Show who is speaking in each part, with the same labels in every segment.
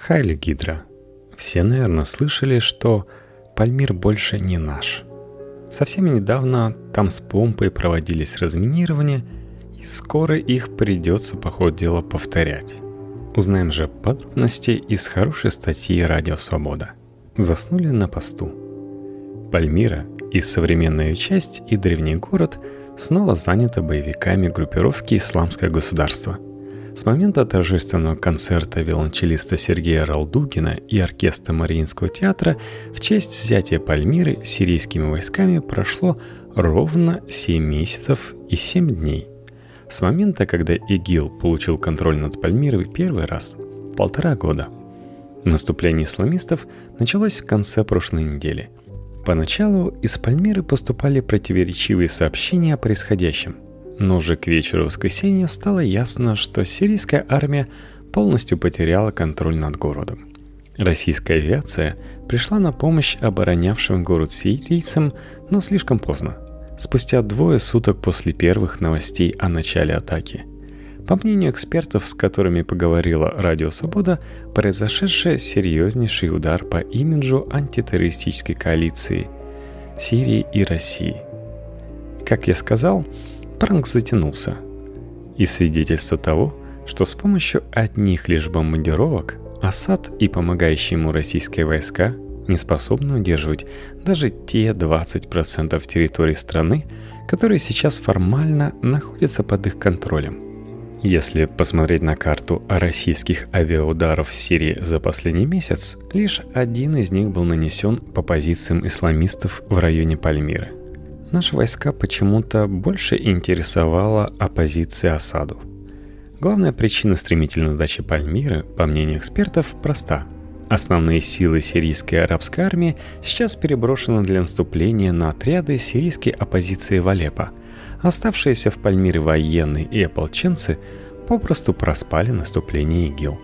Speaker 1: Хайли Гидра. Все, наверное, слышали, что Пальмир больше не наш. Совсем недавно там с помпой проводились разминирования, и скоро их придется по ходу дела повторять. Узнаем же подробности из хорошей статьи «Радио Свобода». Заснули на посту. Пальмира и современная часть и древний город снова заняты боевиками группировки «Исламское государство». С момента торжественного концерта виолончелиста Сергея Ралдугина и оркестра Мариинского театра в честь взятия Пальмиры сирийскими войсками прошло ровно 7 месяцев и 7 дней. С момента, когда ИГИЛ получил контроль над Пальмирой первый раз – полтора года. Наступление исламистов началось в конце прошлой недели. Поначалу из Пальмиры поступали противоречивые сообщения о происходящем – но уже к вечеру воскресенья стало ясно, что сирийская армия полностью потеряла контроль над городом. Российская авиация пришла на помощь оборонявшим город сирийцам, но слишком поздно, спустя двое суток после первых новостей о начале атаки. По мнению экспертов, с которыми поговорила Радио Свобода, произошедший серьезнейший удар по имиджу антитеррористической коалиции Сирии и России. Как я сказал, Пранк затянулся. И свидетельство того, что с помощью одних лишь бомбардировок Асад и помогающие ему российские войска не способны удерживать даже те 20% территории страны, которые сейчас формально находятся под их контролем. Если посмотреть на карту российских авиаударов в Сирии за последний месяц, лишь один из них был нанесен по позициям исламистов в районе Пальмиры наши войска почему-то больше интересовала оппозиция Асаду. Главная причина стремительной сдачи Пальмиры, по мнению экспертов, проста. Основные силы сирийской арабской армии сейчас переброшены для наступления на отряды сирийской оппозиции в Алеппо. Оставшиеся в Пальмире военные и ополченцы попросту проспали наступление ИГИЛ.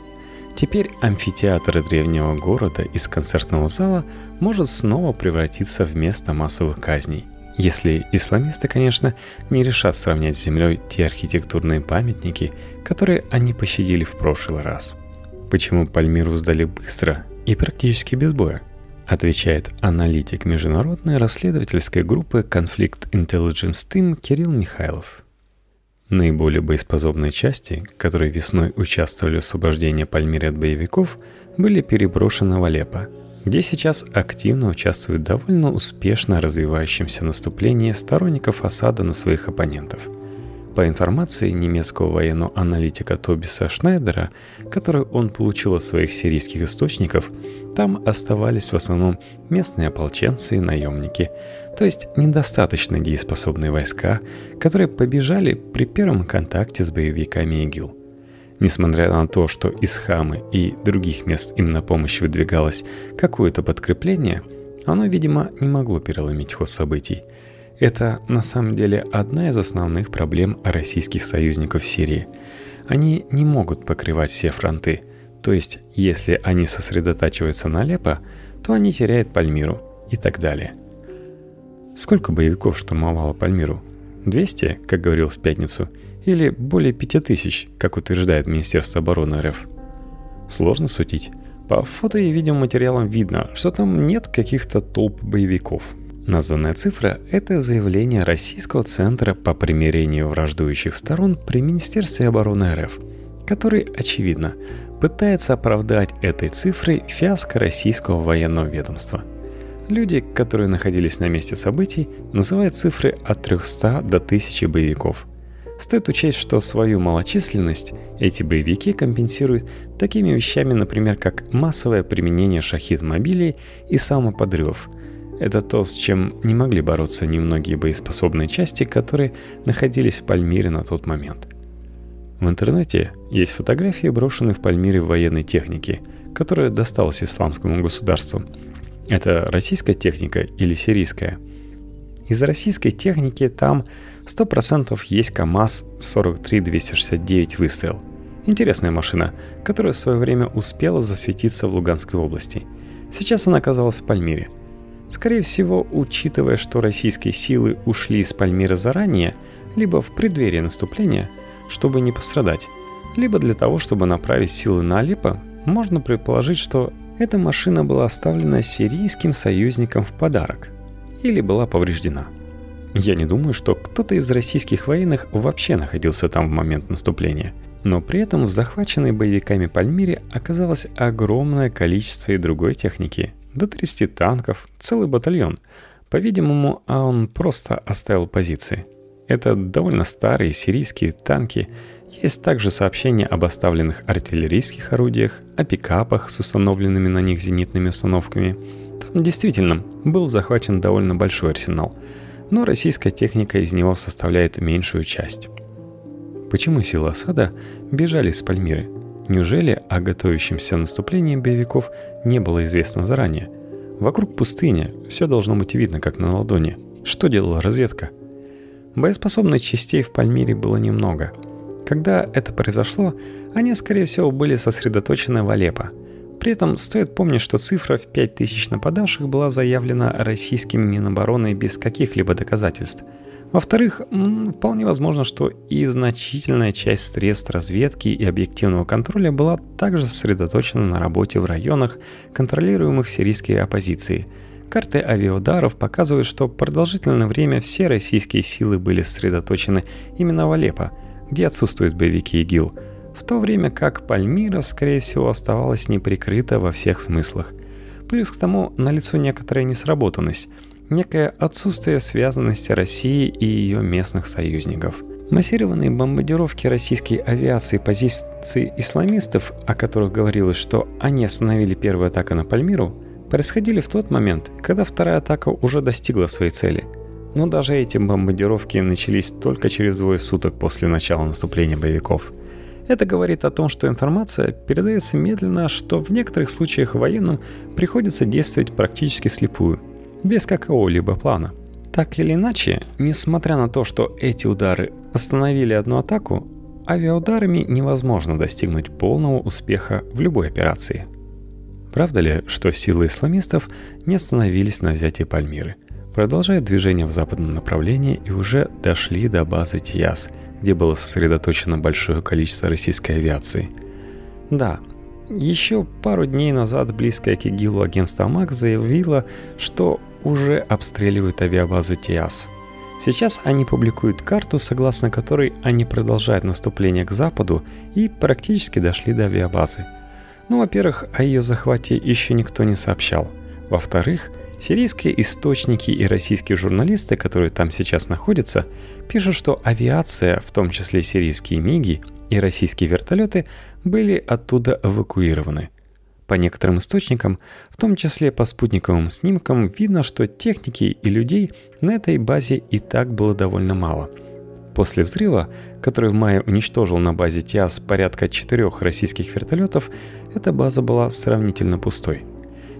Speaker 1: Теперь амфитеатр древнего города из концертного зала может снова превратиться в место массовых казней. Если исламисты, конечно, не решат сравнять с землей те архитектурные памятники, которые они пощадили в прошлый раз. Почему Пальмиру сдали быстро и практически без боя? Отвечает аналитик международной расследовательской группы Conflict Intelligence Team Кирилл Михайлов. Наиболее боеспособные части, которые весной участвовали в освобождении Пальмиры от боевиков, были переброшены в Алеппо – где сейчас активно участвует довольно успешно развивающемся наступление сторонников осада на своих оппонентов. По информации немецкого военного аналитика Тобиса Шнайдера, которую он получил от своих сирийских источников, там оставались в основном местные ополченцы и наемники, то есть недостаточно дееспособные войска, которые побежали при первом контакте с боевиками ИГИЛ – Несмотря на то, что из Хамы и других мест им на помощь выдвигалось какое-то подкрепление, оно, видимо, не могло переломить ход событий. Это на самом деле одна из основных проблем российских союзников в Сирии. Они не могут покрывать все фронты, то есть если они сосредотачиваются на Алеппо, то они теряют Пальмиру и так далее. Сколько боевиков штурмовало Пальмиру? 200, как говорил в пятницу – или более 5000, как утверждает Министерство обороны РФ. Сложно судить. По фото и видеоматериалам видно, что там нет каких-то толп боевиков. Названная цифра – это заявление Российского центра по примирению враждующих сторон при Министерстве обороны РФ, который, очевидно, пытается оправдать этой цифрой фиаско российского военного ведомства. Люди, которые находились на месте событий, называют цифры от 300 до 1000 боевиков – Стоит учесть, что свою малочисленность эти боевики компенсируют такими вещами, например, как массовое применение шахид-мобилей и самоподрыв. Это то, с чем не могли бороться немногие боеспособные части, которые находились в Пальмире на тот момент. В интернете есть фотографии, брошенные в Пальмире военной техники, которая досталась исламскому государству. Это российская техника или сирийская? Из российской техники там 100% есть КАМАЗ 43269 выстрел. Интересная машина, которая в свое время успела засветиться в Луганской области. Сейчас она оказалась в Пальмире. Скорее всего, учитывая, что российские силы ушли из Пальмира заранее, либо в преддверии наступления, чтобы не пострадать, либо для того, чтобы направить силы на Алеппо, можно предположить, что эта машина была оставлена сирийским союзникам в подарок или была повреждена. Я не думаю, что кто-то из российских военных вообще находился там в момент наступления. Но при этом в захваченной боевиками Пальмире оказалось огромное количество и другой техники. До 30 танков, целый батальон. По-видимому, а он просто оставил позиции. Это довольно старые сирийские танки. Есть также сообщения об оставленных артиллерийских орудиях, о пикапах с установленными на них зенитными установками. Там действительно был захвачен довольно большой арсенал – но российская техника из него составляет меньшую часть. Почему силы осада бежали с Пальмиры? Неужели о готовящемся наступлении боевиков не было известно заранее? Вокруг пустыня, все должно быть видно, как на ладони. Что делала разведка? Боеспособных частей в Пальмире было немного. Когда это произошло, они, скорее всего, были сосредоточены в Алеппо – при этом стоит помнить, что цифра в 5000 нападавших была заявлена российским Минобороны без каких-либо доказательств. Во-вторых, вполне возможно, что и значительная часть средств разведки и объективного контроля была также сосредоточена на работе в районах, контролируемых сирийской оппозицией. Карты авиаударов показывают, что продолжительное время все российские силы были сосредоточены именно в Алеппо, где отсутствуют боевики ИГИЛ – в то время как Пальмира, скорее всего, оставалась неприкрыта во всех смыслах. Плюс к тому налицо некоторая несработанность, некое отсутствие связанности России и ее местных союзников. Массированные бомбардировки российской авиации позиций исламистов, о которых говорилось, что они остановили первую атаку на Пальмиру, происходили в тот момент, когда вторая атака уже достигла своей цели. Но даже эти бомбардировки начались только через двое суток после начала наступления боевиков – это говорит о том, что информация передается медленно, что в некоторых случаях военным приходится действовать практически слепую, без какого-либо плана. Так или иначе, несмотря на то, что эти удары остановили одну атаку, авиаударами невозможно достигнуть полного успеха в любой операции. Правда ли, что силы исламистов не остановились на взятии Пальмиры, продолжают движение в западном направлении и уже дошли до базы Тиас – где было сосредоточено большое количество российской авиации. Да, еще пару дней назад близкое к ИГИЛу агентство МАК заявило, что уже обстреливают авиабазу ТИАС. Сейчас они публикуют карту, согласно которой они продолжают наступление к западу и практически дошли до авиабазы. Ну, во-первых, о ее захвате еще никто не сообщал. Во-вторых, Сирийские источники и российские журналисты, которые там сейчас находятся, пишут, что авиация, в том числе сирийские МИГи и российские вертолеты, были оттуда эвакуированы. По некоторым источникам, в том числе по спутниковым снимкам, видно, что техники и людей на этой базе и так было довольно мало. После взрыва, который в мае уничтожил на базе ТИАС порядка четырех российских вертолетов, эта база была сравнительно пустой –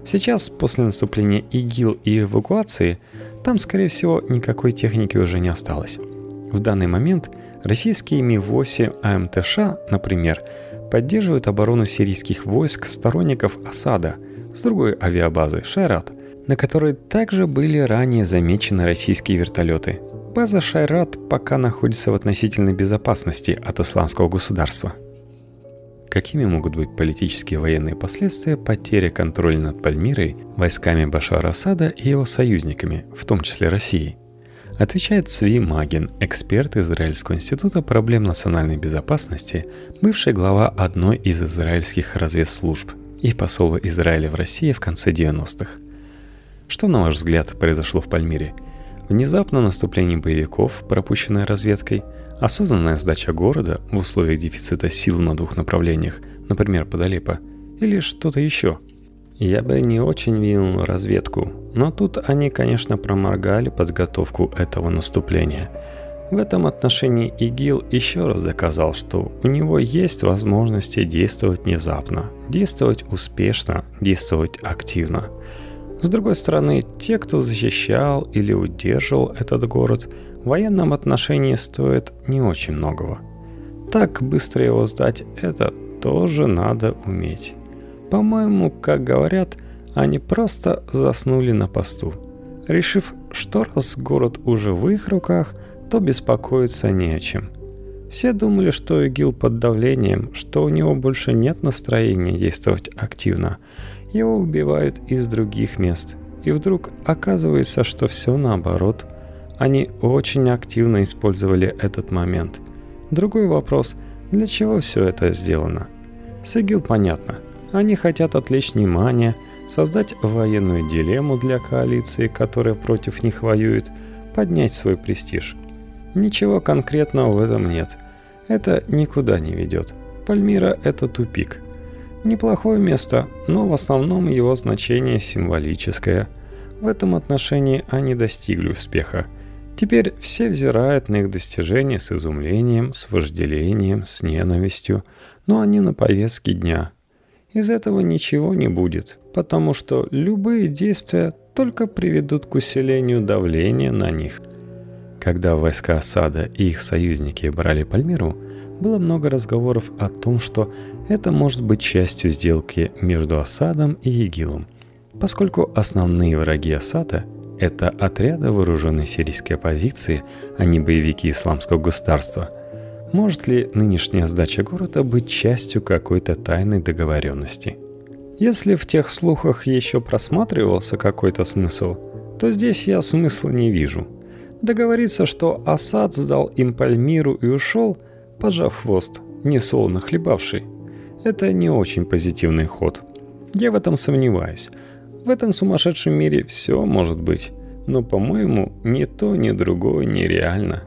Speaker 1: Сейчас, после наступления ИГИЛ и эвакуации, там, скорее всего, никакой техники уже не осталось. В данный момент российские Ми-8 АМТШ, например, поддерживают оборону сирийских войск сторонников Асада с другой авиабазы Шайрат, на которой также были ранее замечены российские вертолеты. База Шайрат пока находится в относительной безопасности от исламского государства – Какими могут быть политические и военные последствия потери контроля над Пальмирой войсками Башара Асада и его союзниками, в том числе Россией? Отвечает Цви Магин, эксперт Израильского института проблем национальной безопасности, бывший глава одной из израильских разведслужб и посол Израиля в России в конце 90-х. Что, на ваш взгляд, произошло в Пальмире? Внезапно наступление боевиков, пропущенное разведкой – Осознанная сдача города в условиях дефицита сил на двух направлениях, например, под Алеппо, или что-то еще. Я бы не очень винил разведку, но тут они, конечно, проморгали подготовку этого наступления. В этом отношении ИГИЛ еще раз доказал, что у него есть возможности действовать внезапно, действовать успешно, действовать активно. С другой стороны, те, кто защищал или удерживал этот город, в военном отношении стоит не очень многого. Так быстро его сдать это тоже надо уметь. По-моему, как говорят, они просто заснули на посту, решив, что раз город уже в их руках, то беспокоиться не о чем. Все думали, что ИГИЛ под давлением, что у него больше нет настроения действовать активно. Его убивают из других мест. И вдруг оказывается, что все наоборот. Они очень активно использовали этот момент. Другой вопрос – для чего все это сделано? С ИГИЛ понятно. Они хотят отвлечь внимание, создать военную дилемму для коалиции, которая против них воюет, поднять свой престиж. Ничего конкретного в этом нет. Это никуда не ведет. Пальмира – это тупик. Неплохое место, но в основном его значение символическое. В этом отношении они достигли успеха – Теперь все взирают на их достижения с изумлением, с вожделением, с ненавистью, но они на повестке дня. Из этого ничего не будет, потому что любые действия только приведут к усилению давления на них. Когда войска осада и их союзники брали Пальмиру, было много разговоров о том, что это может быть частью сделки между Асадом и ИГИЛом, поскольку основные враги Асада это отряды вооруженной сирийской оппозиции, а не боевики исламского государства. Может ли нынешняя сдача города быть частью какой-то тайной договоренности? Если в тех слухах еще просматривался какой-то смысл, то здесь я смысла не вижу. Договориться, что Асад сдал им Пальмиру и ушел, пожав хвост, не солоно хлебавший, это не очень позитивный ход. Я в этом сомневаюсь – в этом сумасшедшем мире все может быть, но, по-моему, ни то, ни другое нереально.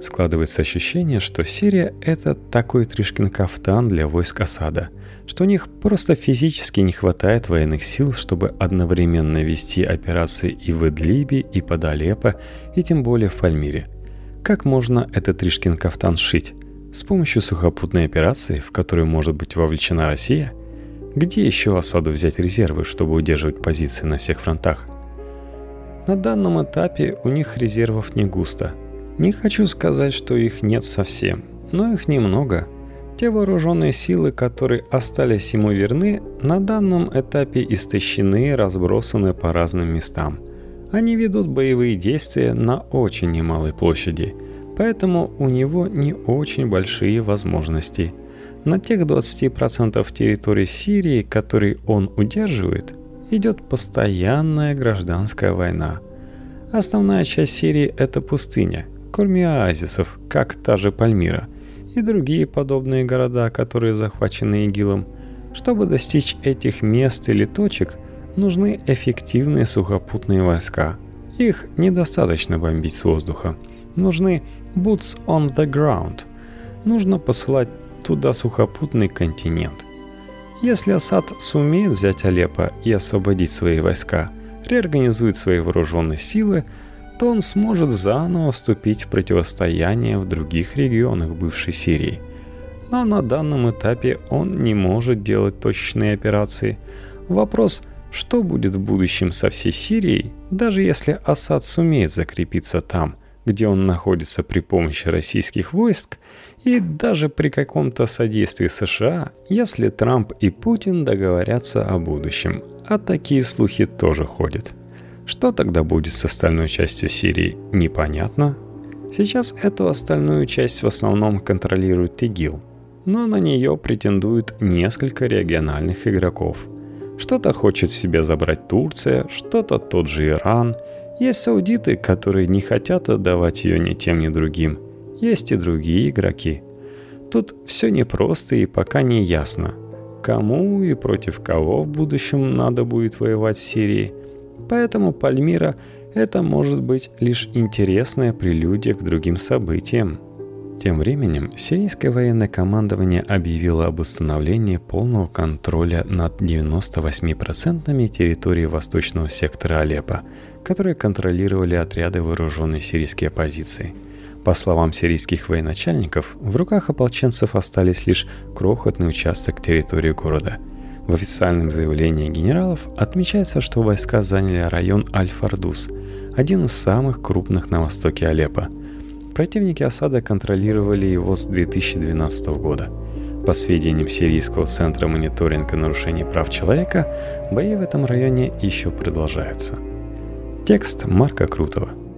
Speaker 1: Складывается ощущение, что Сирия — это такой Тришкин кафтан для войск осада, что у них просто физически не хватает военных сил, чтобы одновременно вести операции и в Идлибе, и под Алеппо, и тем более в Пальмире. Как можно этот Тришкин кафтан сшить? С помощью сухопутной операции, в которую может быть вовлечена Россия – где еще осаду взять резервы, чтобы удерживать позиции на всех фронтах? На данном этапе у них резервов не густо. Не хочу сказать, что их нет совсем, но их немного. Те вооруженные силы, которые остались ему верны, на данном этапе истощены и разбросаны по разным местам. Они ведут боевые действия на очень немалой площади, поэтому у него не очень большие возможности – на тех 20% территории Сирии, которые он удерживает, идет постоянная гражданская война. Основная часть Сирии – это пустыня, кроме оазисов, как та же Пальмира, и другие подобные города, которые захвачены ИГИЛом. Чтобы достичь этих мест или точек, нужны эффективные сухопутные войска. Их недостаточно бомбить с воздуха. Нужны boots on the ground. Нужно посылать туда сухопутный континент. Если Асад сумеет взять Алеппо и освободить свои войска, реорганизует свои вооруженные силы, то он сможет заново вступить в противостояние в других регионах бывшей Сирии. Но на данном этапе он не может делать точечные операции. Вопрос, что будет в будущем со всей Сирией, даже если Асад сумеет закрепиться там, где он находится при помощи российских войск, и даже при каком-то содействии США, если Трамп и Путин договорятся о будущем. А такие слухи тоже ходят. Что тогда будет с остальной частью Сирии, непонятно. Сейчас эту остальную часть в основном контролирует ИГИЛ, но на нее претендуют несколько региональных игроков. Что-то хочет себе забрать Турция, что-то тот же Иран – есть саудиты, которые не хотят отдавать ее ни тем, ни другим. Есть и другие игроки. Тут все непросто и пока не ясно, кому и против кого в будущем надо будет воевать в Сирии. Поэтому Пальмира – это может быть лишь интересная прелюдия к другим событиям. Тем временем сирийское военное командование объявило об установлении полного контроля над 98% территории восточного сектора Алеппо, которые контролировали отряды вооруженной сирийской оппозиции. По словам сирийских военачальников, в руках ополченцев остались лишь крохотный участок территории города. В официальном заявлении генералов отмечается, что войска заняли район Аль-Фардус, один из самых крупных на востоке Алеппо – Противники осада контролировали его с 2012 года. По сведениям Сирийского центра мониторинга нарушений прав человека, бои в этом районе еще продолжаются. Текст Марка Крутого –